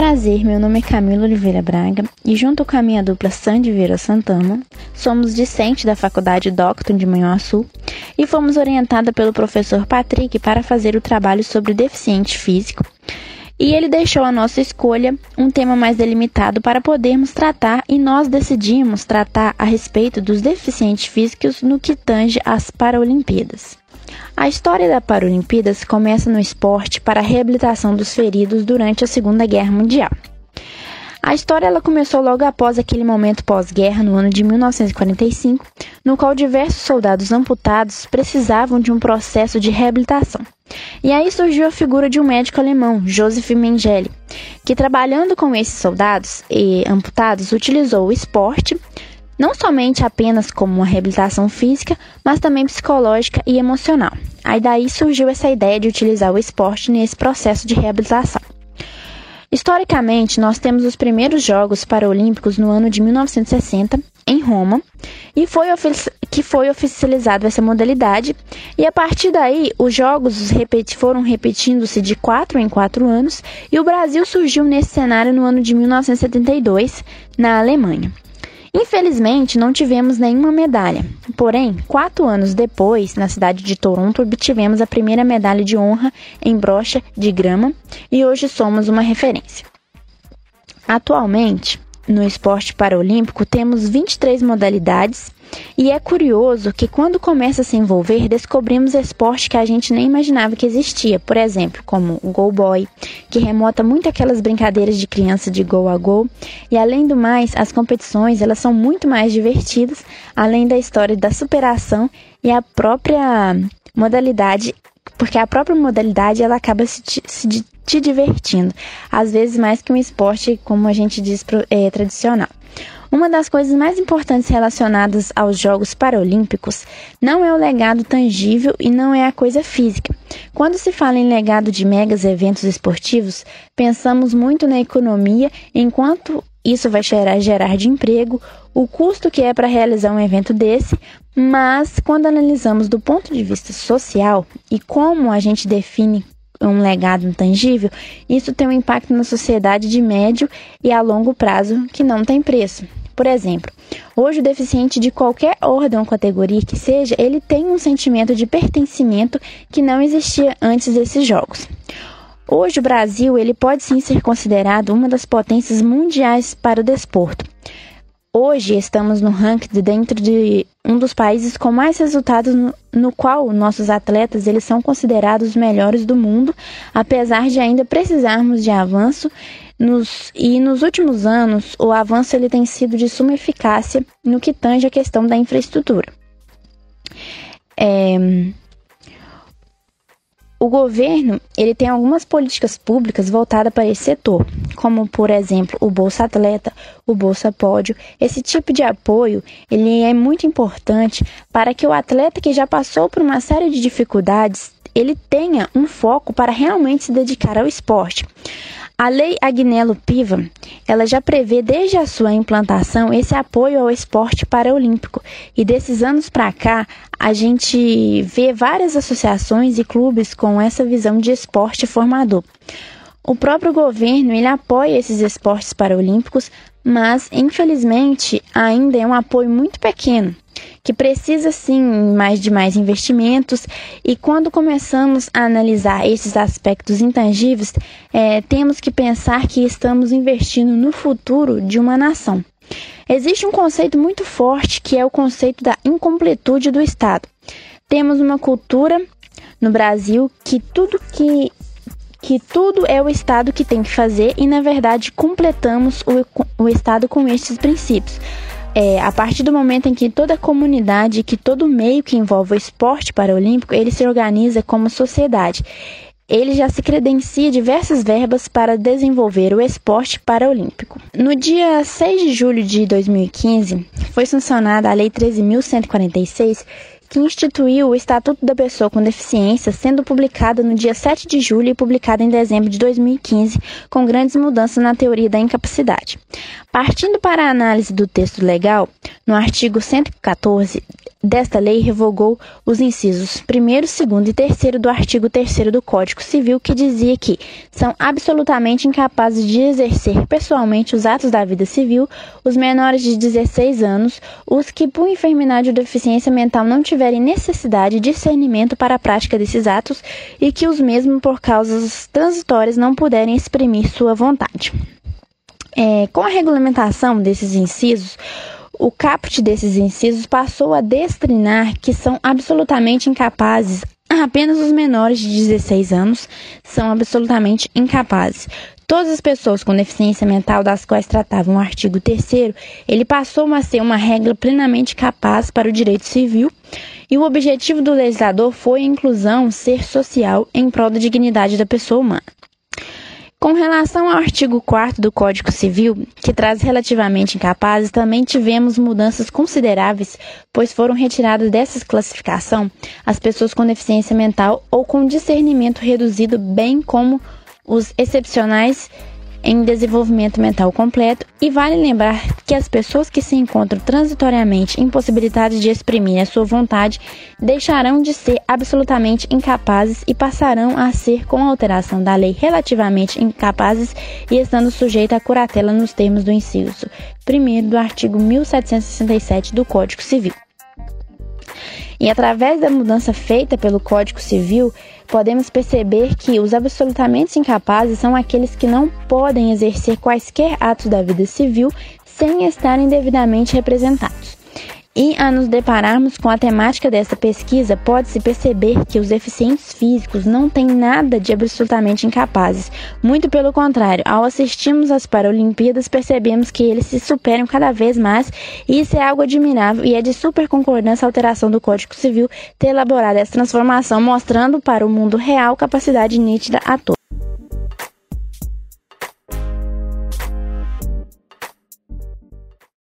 Prazer, meu nome é Camila Oliveira Braga e junto com a minha dupla Sandy Vieira Santana, somos discentes da Faculdade Docton de Manhuaçu e fomos orientada pelo professor Patrick para fazer o trabalho sobre deficiente físico. E ele deixou a nossa escolha um tema mais delimitado para podermos tratar e nós decidimos tratar a respeito dos deficientes físicos no que tange às Paralimpíadas. A história da Paralimpíadas começa no esporte para a reabilitação dos feridos durante a Segunda Guerra Mundial. A história ela começou logo após aquele momento pós-guerra, no ano de 1945, no qual diversos soldados amputados precisavam de um processo de reabilitação. E aí surgiu a figura de um médico alemão, Joseph Mengele, que trabalhando com esses soldados e amputados utilizou o esporte não somente apenas como uma reabilitação física, mas também psicológica e emocional. Aí daí surgiu essa ideia de utilizar o esporte nesse processo de reabilitação. Historicamente, nós temos os primeiros Jogos Paralímpicos no ano de 1960, em Roma, e foi que foi oficializado essa modalidade, e a partir daí os Jogos foram repetindo-se de quatro em quatro anos, e o Brasil surgiu nesse cenário no ano de 1972, na Alemanha. Infelizmente, não tivemos nenhuma medalha. Porém, quatro anos depois, na cidade de Toronto, obtivemos a primeira medalha de honra em brocha de grama e hoje somos uma referência. Atualmente, no esporte paralímpico, temos 23 modalidades e é curioso que quando começa a se envolver, descobrimos esporte que a gente nem imaginava que existia. Por exemplo, como o Go Boy, que remota muito aquelas brincadeiras de criança de gol a gol. E além do mais, as competições elas são muito mais divertidas, além da história da superação e a própria modalidade, porque a própria modalidade ela acaba se, se te divertindo, às vezes mais que um esporte, como a gente diz, é, tradicional. Uma das coisas mais importantes relacionadas aos Jogos Paralímpicos não é o legado tangível e não é a coisa física. Quando se fala em legado de megas eventos esportivos, pensamos muito na economia, enquanto isso vai gerar, gerar de emprego, o custo que é para realizar um evento desse, mas quando analisamos do ponto de vista social e como a gente define um legado intangível, isso tem um impacto na sociedade de médio e a longo prazo que não tem preço. Por exemplo, hoje o deficiente de qualquer ordem ou categoria que seja, ele tem um sentimento de pertencimento que não existia antes desses jogos. Hoje o Brasil ele pode sim ser considerado uma das potências mundiais para o desporto. Hoje estamos no ranking de dentro de um dos países com mais resultados no, no, qual nossos atletas eles são considerados os melhores do mundo, apesar de ainda precisarmos de avanço nos, e nos últimos anos, o avanço ele tem sido de suma eficácia no que tange a questão da infraestrutura. É, o governo ele tem algumas políticas públicas voltadas para esse setor, como por exemplo o Bolsa Atleta, o Bolsa Pódio. Esse tipo de apoio ele é muito importante para que o atleta que já passou por uma série de dificuldades ele tenha um foco para realmente se dedicar ao esporte. A Lei Agnello Piva, ela já prevê desde a sua implantação esse apoio ao esporte paraolímpico e desses anos para cá a gente vê várias associações e clubes com essa visão de esporte formador. O próprio governo ele apoia esses esportes paraolímpicos, mas infelizmente ainda é um apoio muito pequeno que precisa sim mais de mais investimentos e quando começamos a analisar esses aspectos intangíveis, é, temos que pensar que estamos investindo no futuro de uma nação. Existe um conceito muito forte que é o conceito da incompletude do Estado. Temos uma cultura no Brasil que tudo que que tudo é o Estado que tem que fazer e, na verdade, completamos o, o Estado com estes princípios é, a partir do momento em que toda a comunidade, que todo meio que envolve o esporte paralímpico, ele se organiza como sociedade. Ele já se credencia diversas verbas para desenvolver o esporte paralímpico. No dia 6 de julho de 2015, foi sancionada a Lei 13.146, que instituiu o Estatuto da Pessoa com Deficiência, sendo publicada no dia 7 de julho e publicada em dezembro de 2015, com grandes mudanças na teoria da incapacidade. Partindo para a análise do texto legal, no artigo 114 desta lei revogou os incisos 1, 2 e 3 do artigo 3 do Código Civil, que dizia que são absolutamente incapazes de exercer pessoalmente os atos da vida civil os menores de 16 anos, os que por enfermidade ou deficiência mental não tiverem necessidade de discernimento para a prática desses atos e que os mesmos, por causas transitórias, não puderem exprimir sua vontade. É, com a regulamentação desses incisos, o caput desses incisos passou a destrinar que são absolutamente incapazes, apenas os menores de 16 anos são absolutamente incapazes. Todas as pessoas com deficiência mental das quais tratava o artigo 3 ele passou a ser uma regra plenamente capaz para o direito civil, e o objetivo do legislador foi a inclusão ser social em prol da dignidade da pessoa humana. Com relação ao artigo 4 do Código Civil, que traz relativamente incapazes, também tivemos mudanças consideráveis, pois foram retiradas dessa classificação as pessoas com deficiência mental ou com discernimento reduzido, bem como os excepcionais em desenvolvimento mental completo e vale lembrar que as pessoas que se encontram transitoriamente impossibilitadas de exprimir a sua vontade deixarão de ser absolutamente incapazes e passarão a ser, com a alteração da lei, relativamente incapazes e estando sujeitas à curatela nos termos do inciso 1 do artigo 1767 do Código Civil. E através da mudança feita pelo Código Civil, podemos perceber que os absolutamente incapazes são aqueles que não podem exercer quaisquer atos da vida civil sem estarem devidamente representados. E a nos depararmos com a temática dessa pesquisa, pode-se perceber que os deficientes físicos não têm nada de absolutamente incapazes. Muito pelo contrário, ao assistirmos às Paralimpíadas, percebemos que eles se superam cada vez mais, e isso é algo admirável e é de super concordância a alteração do Código Civil ter elaborado essa transformação, mostrando para o mundo real capacidade nítida a todos.